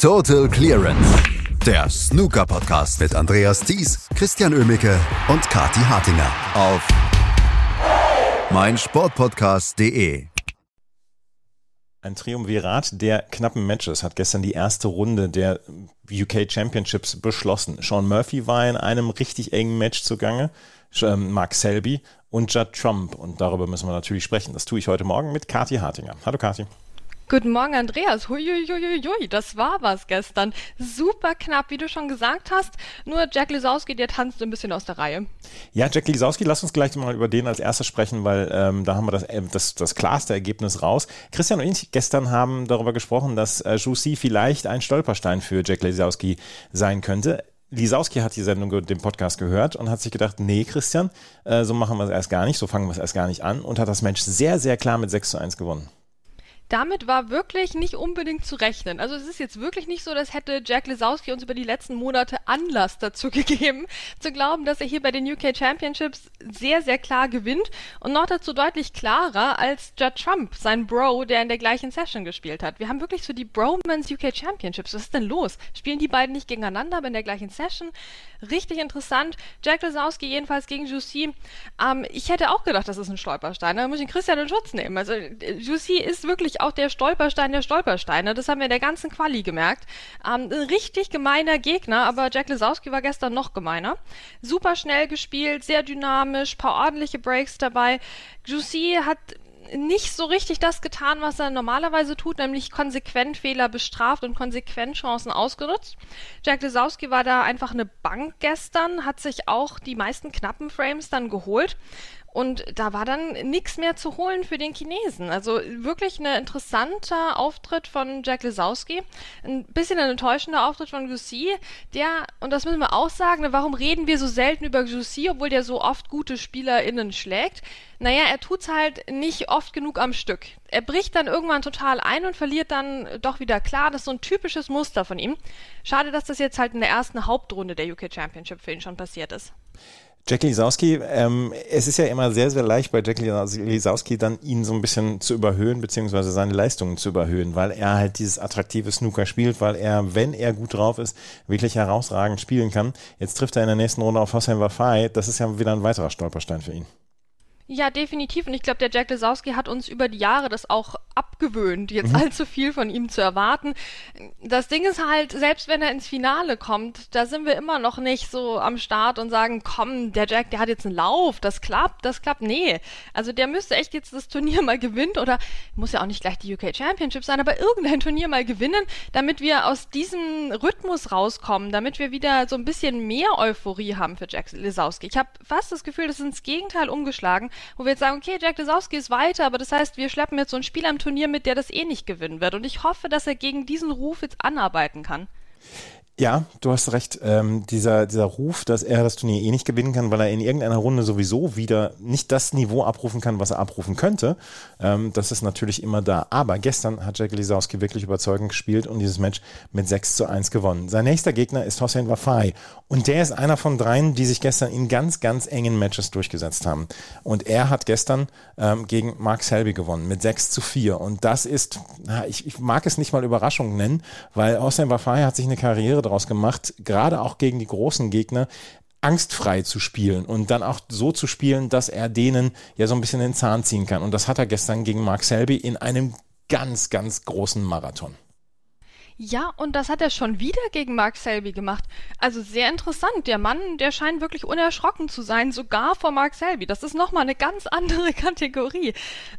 Total Clearance. Der Snooker-Podcast mit Andreas Thies, Christian Ömicke und Kati Hartinger auf meinsportpodcast.de. Ein Triumvirat der knappen Matches hat gestern die erste Runde der UK Championships beschlossen. Sean Murphy war in einem richtig engen Match zugange, ähm, Mark Selby und Judd Trump. Und darüber müssen wir natürlich sprechen. Das tue ich heute Morgen mit Kati Hartinger. Hallo Kati. Guten Morgen, Andreas. Huiuiuiui, das war was gestern. Super knapp, wie du schon gesagt hast. Nur Jack Lisowski, der tanzt ein bisschen aus der Reihe. Ja, Jack Lisowski, lass uns gleich mal über den als erstes sprechen, weil ähm, da haben wir das, äh, das, das klarste Ergebnis raus. Christian und ich gestern haben darüber gesprochen, dass äh, Jussi vielleicht ein Stolperstein für Jack Lisowski sein könnte. Lisowski hat die Sendung, den Podcast gehört und hat sich gedacht, nee, Christian, äh, so machen wir es erst gar nicht, so fangen wir es erst gar nicht an und hat das Match sehr, sehr klar mit 6 zu 1 gewonnen damit war wirklich nicht unbedingt zu rechnen. Also es ist jetzt wirklich nicht so, dass hätte Jack Lesowski uns über die letzten Monate Anlass dazu gegeben, zu glauben, dass er hier bei den UK Championships sehr, sehr klar gewinnt und noch dazu deutlich klarer als Judd Trump, sein Bro, der in der gleichen Session gespielt hat. Wir haben wirklich so die Bromance UK Championships. Was ist denn los? Spielen die beiden nicht gegeneinander, aber in der gleichen Session? Richtig interessant. Jack Lesowski jedenfalls gegen Jussi. Ähm, ich hätte auch gedacht, das ist ein Stolperstein. Da muss ich den Christian in Schutz nehmen. Also Jussi ist wirklich auch der Stolperstein der Stolpersteine. Das haben wir in der ganzen Quali gemerkt. Ähm, ein richtig gemeiner Gegner, aber Jack Lesowski war gestern noch gemeiner. Super schnell gespielt, sehr dynamisch, paar ordentliche Breaks dabei. Juicy hat nicht so richtig das getan, was er normalerweise tut, nämlich konsequent Fehler bestraft und konsequent Chancen ausgenutzt. Jack Lesowski war da einfach eine Bank gestern, hat sich auch die meisten knappen Frames dann geholt. Und da war dann nichts mehr zu holen für den Chinesen. Also wirklich ein interessanter Auftritt von Jack Lesowski. Ein bisschen ein enttäuschender Auftritt von Gussi, der, und das müssen wir auch sagen, warum reden wir so selten über Gussi, obwohl der so oft gute SpielerInnen schlägt? Naja, er tut's halt nicht oft genug am Stück. Er bricht dann irgendwann total ein und verliert dann doch wieder klar. Das ist so ein typisches Muster von ihm. Schade, dass das jetzt halt in der ersten Hauptrunde der UK Championship für ihn schon passiert ist. Jack Lisowski, ähm, es ist ja immer sehr, sehr leicht bei Jack Lisowski dann ihn so ein bisschen zu überhöhen, beziehungsweise seine Leistungen zu überhöhen, weil er halt dieses attraktive Snooker spielt, weil er, wenn er gut drauf ist, wirklich herausragend spielen kann. Jetzt trifft er in der nächsten Runde auf Hossein Wafai. Das ist ja wieder ein weiterer Stolperstein für ihn. Ja, definitiv. Und ich glaube, der Jack Lesowski hat uns über die Jahre das auch abgewöhnt, jetzt mhm. allzu viel von ihm zu erwarten. Das Ding ist halt, selbst wenn er ins Finale kommt, da sind wir immer noch nicht so am Start und sagen, komm, der Jack, der hat jetzt einen Lauf, das klappt, das klappt. Nee. Also der müsste echt jetzt das Turnier mal gewinnen oder muss ja auch nicht gleich die UK Championship sein, aber irgendein Turnier mal gewinnen, damit wir aus diesem Rhythmus rauskommen, damit wir wieder so ein bisschen mehr Euphorie haben für Jack Lesowski. Ich habe fast das Gefühl, das ist ins Gegenteil umgeschlagen wo wir jetzt sagen, okay, Jack Lesowski ist weiter, aber das heißt, wir schleppen jetzt so ein Spiel am Turnier mit, der das eh nicht gewinnen wird. Und ich hoffe, dass er gegen diesen Ruf jetzt anarbeiten kann. Ja, du hast recht. Ähm, dieser, dieser Ruf, dass er das Turnier eh nicht gewinnen kann, weil er in irgendeiner Runde sowieso wieder nicht das Niveau abrufen kann, was er abrufen könnte, ähm, das ist natürlich immer da. Aber gestern hat Jack Lisowski wirklich überzeugend gespielt und dieses Match mit 6 zu 1 gewonnen. Sein nächster Gegner ist Hossein Wafai und der ist einer von dreien, die sich gestern in ganz, ganz engen Matches durchgesetzt haben. Und er hat gestern ähm, gegen Mark Selby gewonnen mit 6 zu 4. Und das ist, na, ich, ich mag es nicht mal Überraschung nennen, weil Hossein Wafai hat sich eine Karriere daraus gemacht, gerade auch gegen die großen Gegner, angstfrei zu spielen und dann auch so zu spielen, dass er denen ja so ein bisschen den Zahn ziehen kann. Und das hat er gestern gegen Mark Selby in einem ganz, ganz großen Marathon. Ja, und das hat er schon wieder gegen Mark Selby gemacht. Also sehr interessant. Der Mann, der scheint wirklich unerschrocken zu sein, sogar vor Mark Selby. Das ist nochmal eine ganz andere Kategorie.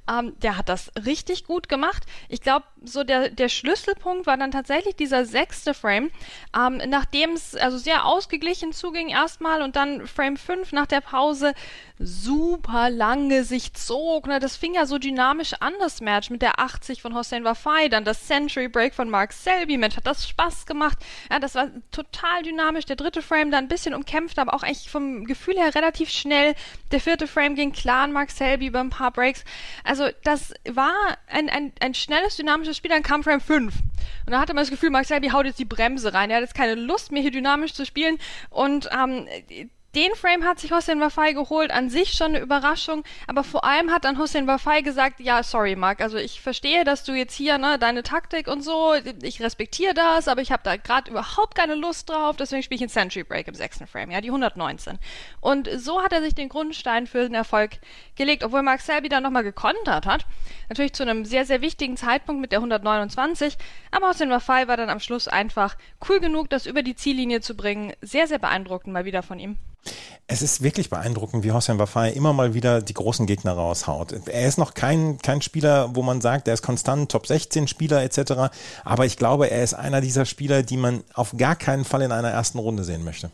Ähm, der hat das richtig gut gemacht. Ich glaube, so der, der Schlüsselpunkt war dann tatsächlich dieser sechste Frame, ähm, nachdem es also sehr ausgeglichen zuging erstmal und dann Frame 5 nach der Pause super lange sich zog. Ne? Das fing ja so dynamisch an, das Match mit der 80 von Hossein Wafai, dann das Century Break von Mark Selby. Mensch, hat das Spaß gemacht. Ja, das war total dynamisch. Der dritte Frame da ein bisschen umkämpft, aber auch echt vom Gefühl her relativ schnell. Der vierte Frame ging klar an Mark Selby über ein paar Breaks. Also das war ein, ein, ein schnelles, dynamisches Spiel. Dann kam Frame 5. Und da hatte man das Gefühl, Mark Selby haut jetzt die Bremse rein. Er hat jetzt keine Lust mehr, hier dynamisch zu spielen. Und ähm, den Frame hat sich Hossein Wafai geholt, an sich schon eine Überraschung, aber vor allem hat dann Hossein Wafai gesagt, ja, sorry Mark, also ich verstehe, dass du jetzt hier, ne, deine Taktik und so, ich respektiere das, aber ich habe da gerade überhaupt keine Lust drauf, deswegen spiele ich einen Century Break im sechsten Frame, ja, die 119. Und so hat er sich den Grundstein für den Erfolg gelegt, obwohl Mark Selby dann nochmal gekontert hat, natürlich zu einem sehr, sehr wichtigen Zeitpunkt mit der 129, aber Hossein Wafai war dann am Schluss einfach cool genug, das über die Ziellinie zu bringen, sehr, sehr beeindruckend mal wieder von ihm. Es ist wirklich beeindruckend, wie Hossein Wafai immer mal wieder die großen Gegner raushaut. Er ist noch kein, kein Spieler, wo man sagt, er ist konstant Top 16 Spieler etc. Aber ich glaube, er ist einer dieser Spieler, die man auf gar keinen Fall in einer ersten Runde sehen möchte.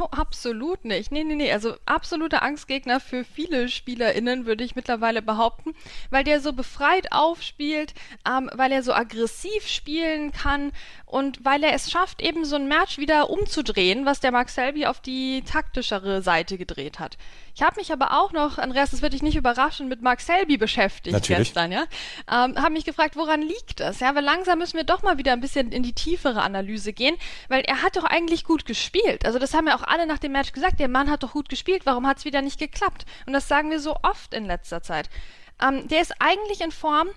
Oh, absolut nicht. Nee, nee, nee. Also absoluter Angstgegner für viele SpielerInnen, würde ich mittlerweile behaupten, weil der so befreit aufspielt, ähm, weil er so aggressiv spielen kann und weil er es schafft, eben so ein Match wieder umzudrehen, was der Mark Selby auf die taktischere Seite gedreht hat. Ich habe mich aber auch noch, Andreas, das wird dich nicht überraschen, mit Mark Selby beschäftigt Natürlich. gestern, ja. Ähm, habe mich gefragt, woran liegt das? Ja, weil langsam müssen wir doch mal wieder ein bisschen in die tiefere Analyse gehen, weil er hat doch eigentlich gut gespielt. Also das haben ja auch alle nach dem Match gesagt, der Mann hat doch gut gespielt, warum hat es wieder nicht geklappt? Und das sagen wir so oft in letzter Zeit. Ähm, der ist eigentlich in Form,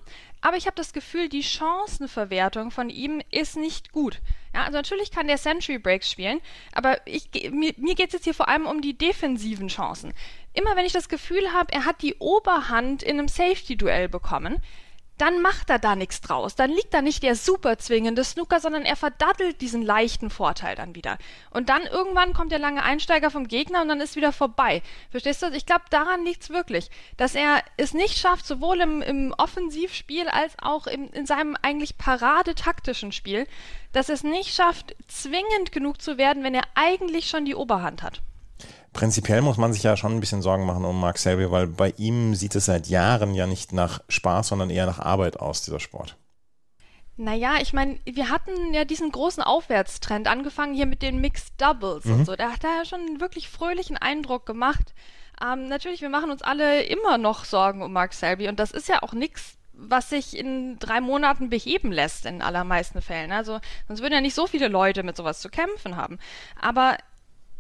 aber ich habe das Gefühl, die Chancenverwertung von ihm ist nicht gut. Ja, also natürlich kann der Century Breaks spielen, aber ich, mir, mir geht es jetzt hier vor allem um die defensiven Chancen. Immer wenn ich das Gefühl habe, er hat die Oberhand in einem Safety-Duell bekommen, dann macht er da nichts draus. Dann liegt da nicht der super zwingende Snooker, sondern er verdattelt diesen leichten Vorteil dann wieder. Und dann irgendwann kommt der lange Einsteiger vom Gegner und dann ist wieder vorbei. Verstehst du? Ich glaube, daran liegt's wirklich, dass er es nicht schafft, sowohl im, im Offensivspiel als auch im, in seinem eigentlich paradetaktischen Spiel, dass er es nicht schafft, zwingend genug zu werden, wenn er eigentlich schon die Oberhand hat. Prinzipiell muss man sich ja schon ein bisschen Sorgen machen um Mark Selby, weil bei ihm sieht es seit Jahren ja nicht nach Spaß, sondern eher nach Arbeit aus, dieser Sport. Naja, ich meine, wir hatten ja diesen großen Aufwärtstrend, angefangen hier mit den Mixed Doubles mhm. und so. Da hat er ja schon einen wirklich fröhlichen Eindruck gemacht. Ähm, natürlich, wir machen uns alle immer noch Sorgen um Mark Selby und das ist ja auch nichts, was sich in drei Monaten beheben lässt in allermeisten Fällen. Also sonst würden ja nicht so viele Leute mit sowas zu kämpfen haben. Aber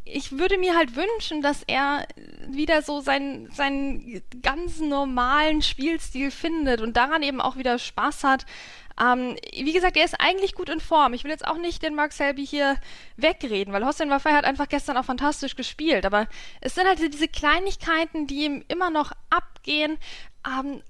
ich würde mir halt wünschen, dass er wieder so seinen, seinen ganz normalen Spielstil findet und daran eben auch wieder Spaß hat. Ähm, wie gesagt, er ist eigentlich gut in Form. Ich will jetzt auch nicht den Mark Selby hier wegreden, weil Hossein Wafai hat einfach gestern auch fantastisch gespielt. Aber es sind halt diese Kleinigkeiten, die ihm immer noch abgehen. Ähm,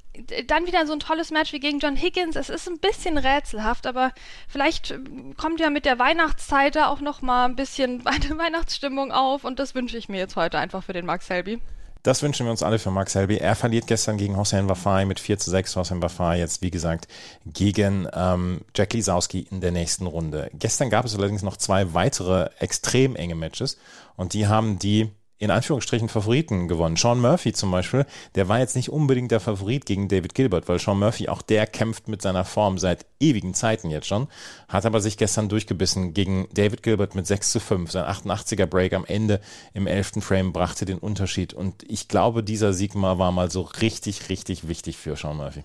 dann wieder so ein tolles Match wie gegen John Higgins. Es ist ein bisschen rätselhaft, aber vielleicht äh, kommt ja mit der Weihnachtszeit da auch noch mal ein bisschen eine Weihnachtsstimmung auf und das wünsche ich mir jetzt heute einfach für den Max Selby. Das wünschen wir uns alle für Max Selby. Er verliert gestern gegen Hossein Wafai mit 4 zu 6. Hossein Wafai jetzt, wie gesagt, gegen ähm, Jack Lisowski in der nächsten Runde. Gestern gab es allerdings noch zwei weitere extrem enge Matches und die haben die in Anführungsstrichen Favoriten gewonnen. Sean Murphy zum Beispiel, der war jetzt nicht unbedingt der Favorit gegen David Gilbert, weil Sean Murphy auch der kämpft mit seiner Form seit ewigen Zeiten jetzt schon, hat aber sich gestern durchgebissen gegen David Gilbert mit 6 zu 5. Sein 88er Break am Ende im 11. Frame brachte den Unterschied und ich glaube, dieser Sieg mal war mal so richtig, richtig wichtig für Sean Murphy.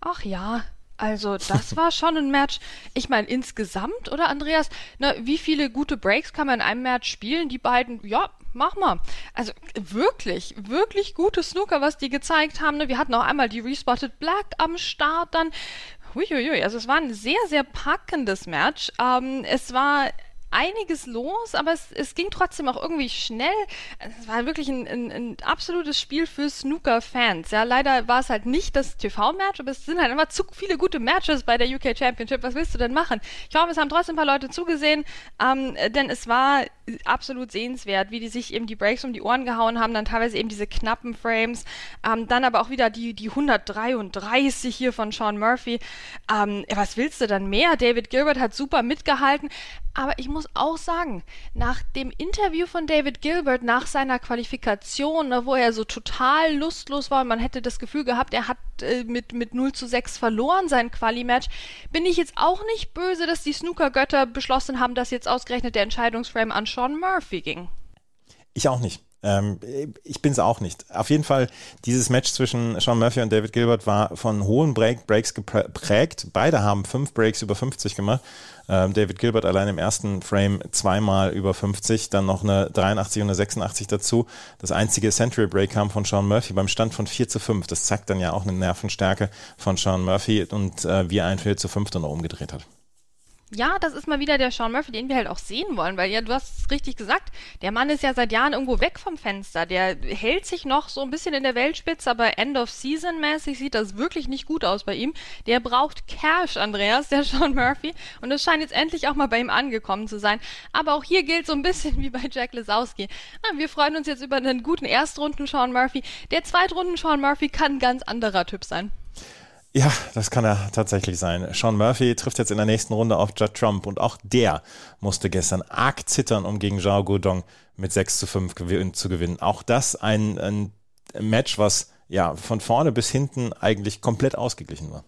Ach ja, also, das war schon ein Match. Ich meine, insgesamt, oder Andreas? Na, wie viele gute Breaks kann man in einem Match spielen? Die beiden, ja, mach mal. Also, wirklich, wirklich gute Snooker, was die gezeigt haben. Ne? Wir hatten auch einmal die Respotted Black am Start dann. Huiuiui, also es war ein sehr, sehr packendes Match. Ähm, es war einiges los, aber es, es ging trotzdem auch irgendwie schnell. Es war wirklich ein, ein, ein absolutes Spiel für Snooker-Fans. Ja, leider war es halt nicht das TV-Match, aber es sind halt immer zu viele gute Matches bei der UK Championship. Was willst du denn machen? Ich glaube, es haben trotzdem ein paar Leute zugesehen, ähm, denn es war absolut sehenswert, wie die sich eben die Breaks um die Ohren gehauen haben, dann teilweise eben diese knappen Frames, ähm, dann aber auch wieder die, die 133 hier von Sean Murphy. Ähm, was willst du dann mehr? David Gilbert hat super mitgehalten, aber ich muss auch sagen, nach dem Interview von David Gilbert nach seiner Qualifikation, ne, wo er so total lustlos war und man hätte das Gefühl gehabt, er hat äh, mit, mit 0 zu 6 verloren sein Quali-Match, bin ich jetzt auch nicht böse, dass die Snooker-Götter beschlossen haben, dass jetzt ausgerechnet der Entscheidungsframe an Sean Murphy ging. Ich auch nicht. Ähm, ich bin es auch nicht. Auf jeden Fall, dieses Match zwischen Sean Murphy und David Gilbert war von hohen Break Breaks geprägt. Beide haben fünf Breaks über 50 gemacht. Ähm, David Gilbert allein im ersten Frame zweimal über 50, dann noch eine 83 und eine 86 dazu. Das einzige Century Break kam von Sean Murphy beim Stand von 4 zu 5. Das zeigt dann ja auch eine Nervenstärke von Sean Murphy und äh, wie er ein 4 zu 5 dann noch umgedreht hat. Ja, das ist mal wieder der Sean Murphy, den wir halt auch sehen wollen, weil ja, du hast es richtig gesagt, der Mann ist ja seit Jahren irgendwo weg vom Fenster. Der hält sich noch so ein bisschen in der Weltspitze, aber End of Season mäßig sieht das wirklich nicht gut aus bei ihm. Der braucht Cash, Andreas, der Sean Murphy, und es scheint jetzt endlich auch mal bei ihm angekommen zu sein. Aber auch hier gilt so ein bisschen wie bei Jack Lesowski. Na, wir freuen uns jetzt über einen guten Erstrunden Sean Murphy. Der Zweitrunden Sean Murphy kann ein ganz anderer Typ sein. Ja, das kann er tatsächlich sein. Sean Murphy trifft jetzt in der nächsten Runde auf Judd Trump und auch der musste gestern arg zittern, um gegen Zhao Guodong mit 6 zu 5 zu gewinnen. Auch das ein, ein Match, was ja von vorne bis hinten eigentlich komplett ausgeglichen war.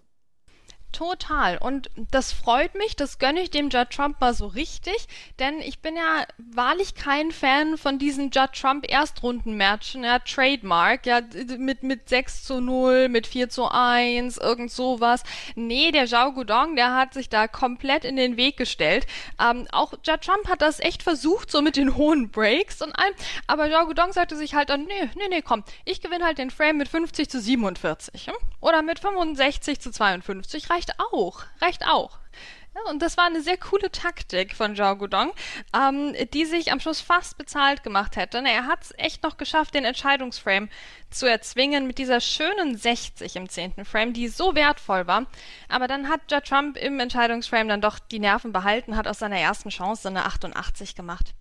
Total. Und das freut mich, das gönne ich dem Judd Trump mal so richtig, denn ich bin ja wahrlich kein Fan von diesen Judd Trump Erstrunden-Matchen, ja, Trademark, ja, mit, mit 6 zu 0, mit 4 zu 1, irgend sowas. Nee, der Zhao Gudong, der hat sich da komplett in den Weg gestellt. Ähm, auch Judd Trump hat das echt versucht, so mit den hohen Breaks und allem, aber Zhao Gudong sagte sich halt dann, nee, nee, nee, komm, ich gewinne halt den Frame mit 50 zu 47, hm? oder mit 65 zu 52, reicht reicht auch. Reicht auch. Ja, und das war eine sehr coole Taktik von Zhao Gudong, ähm, die sich am Schluss fast bezahlt gemacht hätte. Er hat es echt noch geschafft, den Entscheidungsframe zu erzwingen mit dieser schönen 60 im zehnten Frame, die so wertvoll war. Aber dann hat Judd Trump im Entscheidungsframe dann doch die Nerven behalten, hat aus seiner ersten Chance eine 88 gemacht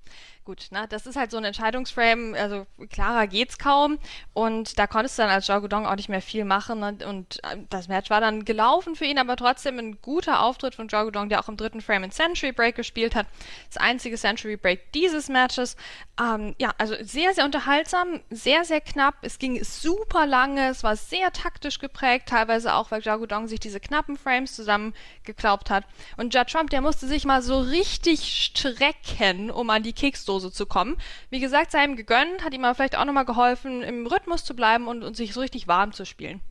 gut, ne? Das ist halt so ein Entscheidungsframe, also klarer geht's kaum. Und da konntest du dann als Zhao Gudong auch nicht mehr viel machen. Ne? Und äh, das Match war dann gelaufen für ihn, aber trotzdem ein guter Auftritt von Zhao Gudong, der auch im dritten Frame in Century Break gespielt hat. Das einzige Century Break dieses Matches. Ähm, ja, also sehr, sehr unterhaltsam, sehr, sehr knapp. Es ging super lange, es war sehr taktisch geprägt, teilweise auch, weil Zhao Gudong sich diese knappen Frames zusammengeklaubt hat. Und Judd Trump, der musste sich mal so richtig strecken, um an die Keksdose zu kommen. Wie gesagt, sei ihm gegönnt, hat ihm aber vielleicht auch nochmal geholfen, im Rhythmus zu bleiben und, und sich so richtig warm zu spielen.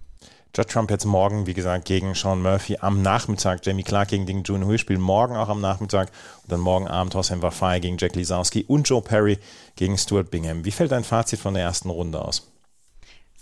Judd Trump jetzt morgen, wie gesagt, gegen Sean Murphy am Nachmittag. Jamie Clark gegen Ding Junhui spielen morgen auch am Nachmittag. Und dann morgen Abend Hossein Wafai gegen Jack Lisowski und Joe Perry gegen Stuart Bingham. Wie fällt dein Fazit von der ersten Runde aus?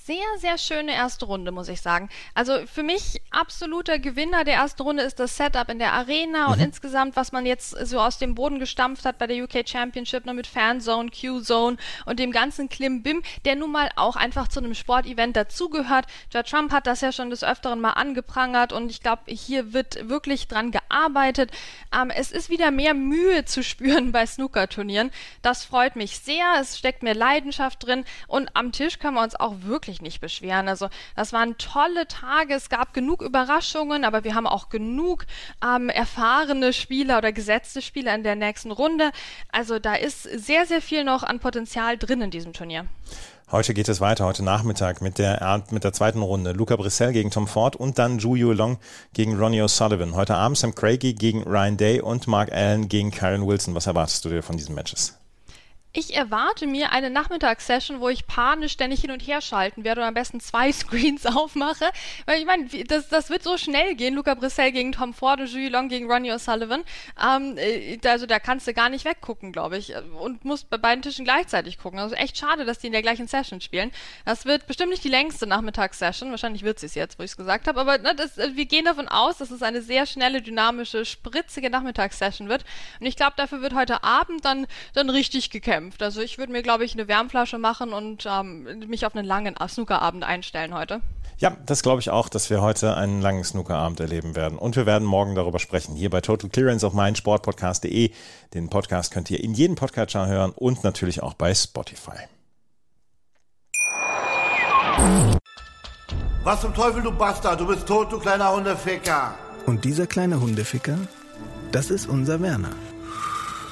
Sehr, sehr schöne erste Runde, muss ich sagen. Also für mich absoluter Gewinner der ersten Runde ist das Setup in der Arena mhm. und insgesamt, was man jetzt so aus dem Boden gestampft hat bei der UK Championship, ne, mit Fanzone, Q-Zone und dem ganzen Klimbim, der nun mal auch einfach zu einem Sportevent dazugehört. Judd Trump hat das ja schon des Öfteren mal angeprangert und ich glaube, hier wird wirklich dran gearbeitet. Ähm, es ist wieder mehr Mühe zu spüren bei Snooker-Turnieren. Das freut mich sehr. Es steckt mehr Leidenschaft drin und am Tisch können wir uns auch wirklich mich nicht beschweren. Also das waren tolle Tage, es gab genug Überraschungen, aber wir haben auch genug ähm, erfahrene Spieler oder gesetzte Spieler in der nächsten Runde. Also da ist sehr, sehr viel noch an Potenzial drin in diesem Turnier. Heute geht es weiter, heute Nachmittag mit der, mit der zweiten Runde. Luca Brissell gegen Tom Ford und dann Zhu Long gegen Ronnie O'Sullivan. Heute Abend Sam Craigie gegen Ryan Day und Mark Allen gegen Karen Wilson. Was erwartest du dir von diesen Matches? Ich erwarte mir eine Nachmittagssession, wo ich panisch ständig hin und her schalten werde und am besten zwei Screens aufmache. Weil ich meine, das, das wird so schnell gehen. Luca Brissell gegen Tom Ford und Julie Long gegen Ronnie O'Sullivan. Ähm, äh, also da kannst du gar nicht weggucken, glaube ich. Und musst bei beiden Tischen gleichzeitig gucken. Also echt schade, dass die in der gleichen Session spielen. Das wird bestimmt nicht die längste Nachmittagssession. Wahrscheinlich wird sie es jetzt, wo ich es gesagt habe. Aber ne, das, äh, wir gehen davon aus, dass es eine sehr schnelle, dynamische, spritzige Nachmittagssession wird. Und ich glaube, dafür wird heute Abend dann, dann richtig gekämpft gekämpft. Also ich würde mir, glaube ich, eine Wärmflasche machen und ähm, mich auf einen langen Snookerabend einstellen heute. Ja, das glaube ich auch, dass wir heute einen langen Snookerabend erleben werden. Und wir werden morgen darüber sprechen, hier bei Total Clearance auf meinsportpodcast.de. Den Podcast könnt ihr in jedem Podcatcher hören und natürlich auch bei Spotify. Was zum Teufel, du Bastard? Du bist tot, du kleiner Hundeficker. Und dieser kleine Hundeficker, das ist unser Werner.